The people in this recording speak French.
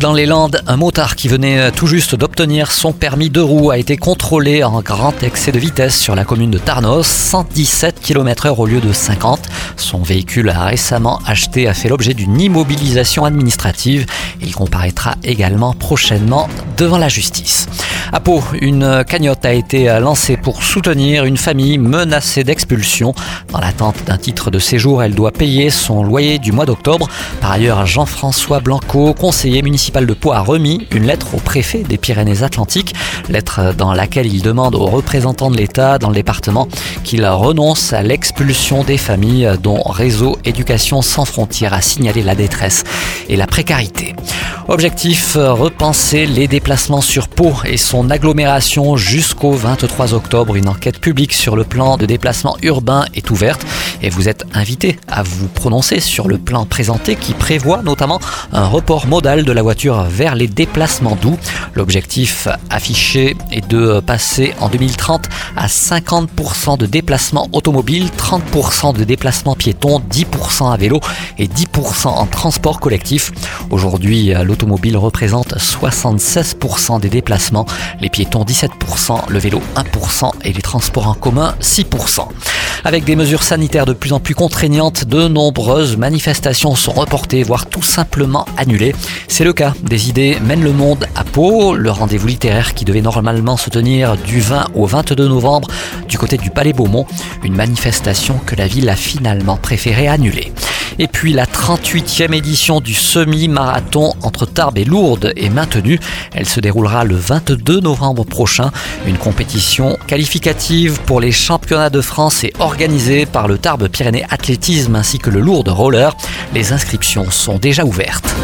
Dans les Landes, un motard qui venait tout juste d'obtenir son permis de roue a été contrôlé en grand excès de vitesse sur la commune de Tarnos, 117 km/h au lieu de 50. Son véhicule récemment acheté a fait l'objet d'une immobilisation administrative. Il comparaîtra également prochainement devant la justice. À Pau, une cagnotte a été lancée pour soutenir une famille menacée d'expulsion. Dans l'attente d'un titre de séjour, elle doit payer son loyer du mois d'octobre. Par ailleurs, Jean-François Blanco, conseiller municipal de Pau, a remis une lettre au préfet des Pyrénées-Atlantiques, lettre dans laquelle il demande aux représentants de l'État dans le département qu'il renonce à l'expulsion des familles dont Réseau Éducation sans frontières a signalé la détresse et la précarité. Objectif, repenser les déplacements sur Pau et son agglomération jusqu'au 23 octobre. Une enquête publique sur le plan de déplacement urbain est ouverte et vous êtes invité à vous prononcer sur le plan présenté qui prévoit notamment un report modal de la voiture vers les déplacements doux. L'objectif affiché est de passer en 2030 à 50% de déplacements automobiles, 30% de déplacements piétons, 10% à vélo et 10% en transport collectif. Aujourd'hui, l'automobile représente 76% des déplacements, les piétons 17%, le vélo 1% et les transports en commun 6%. Avec des mesures sanitaires de plus en plus contraignantes, de nombreuses manifestations sont reportées, voire tout simplement annulées. C'est le cas des idées Mène le Monde à Pau, le rendez-vous littéraire qui devait normalement se tenir du 20 au 22 novembre du côté du Palais Beaumont, une manifestation que la ville a finalement préféré annuler. Et puis la 38e édition du semi-marathon entre Tarbes et Lourdes est maintenue. Elle se déroulera le 22 novembre prochain. Une compétition qualificative pour les championnats de France est organisée par le Tarbes Pyrénées Athlétisme ainsi que le Lourdes Roller. Les inscriptions sont déjà ouvertes.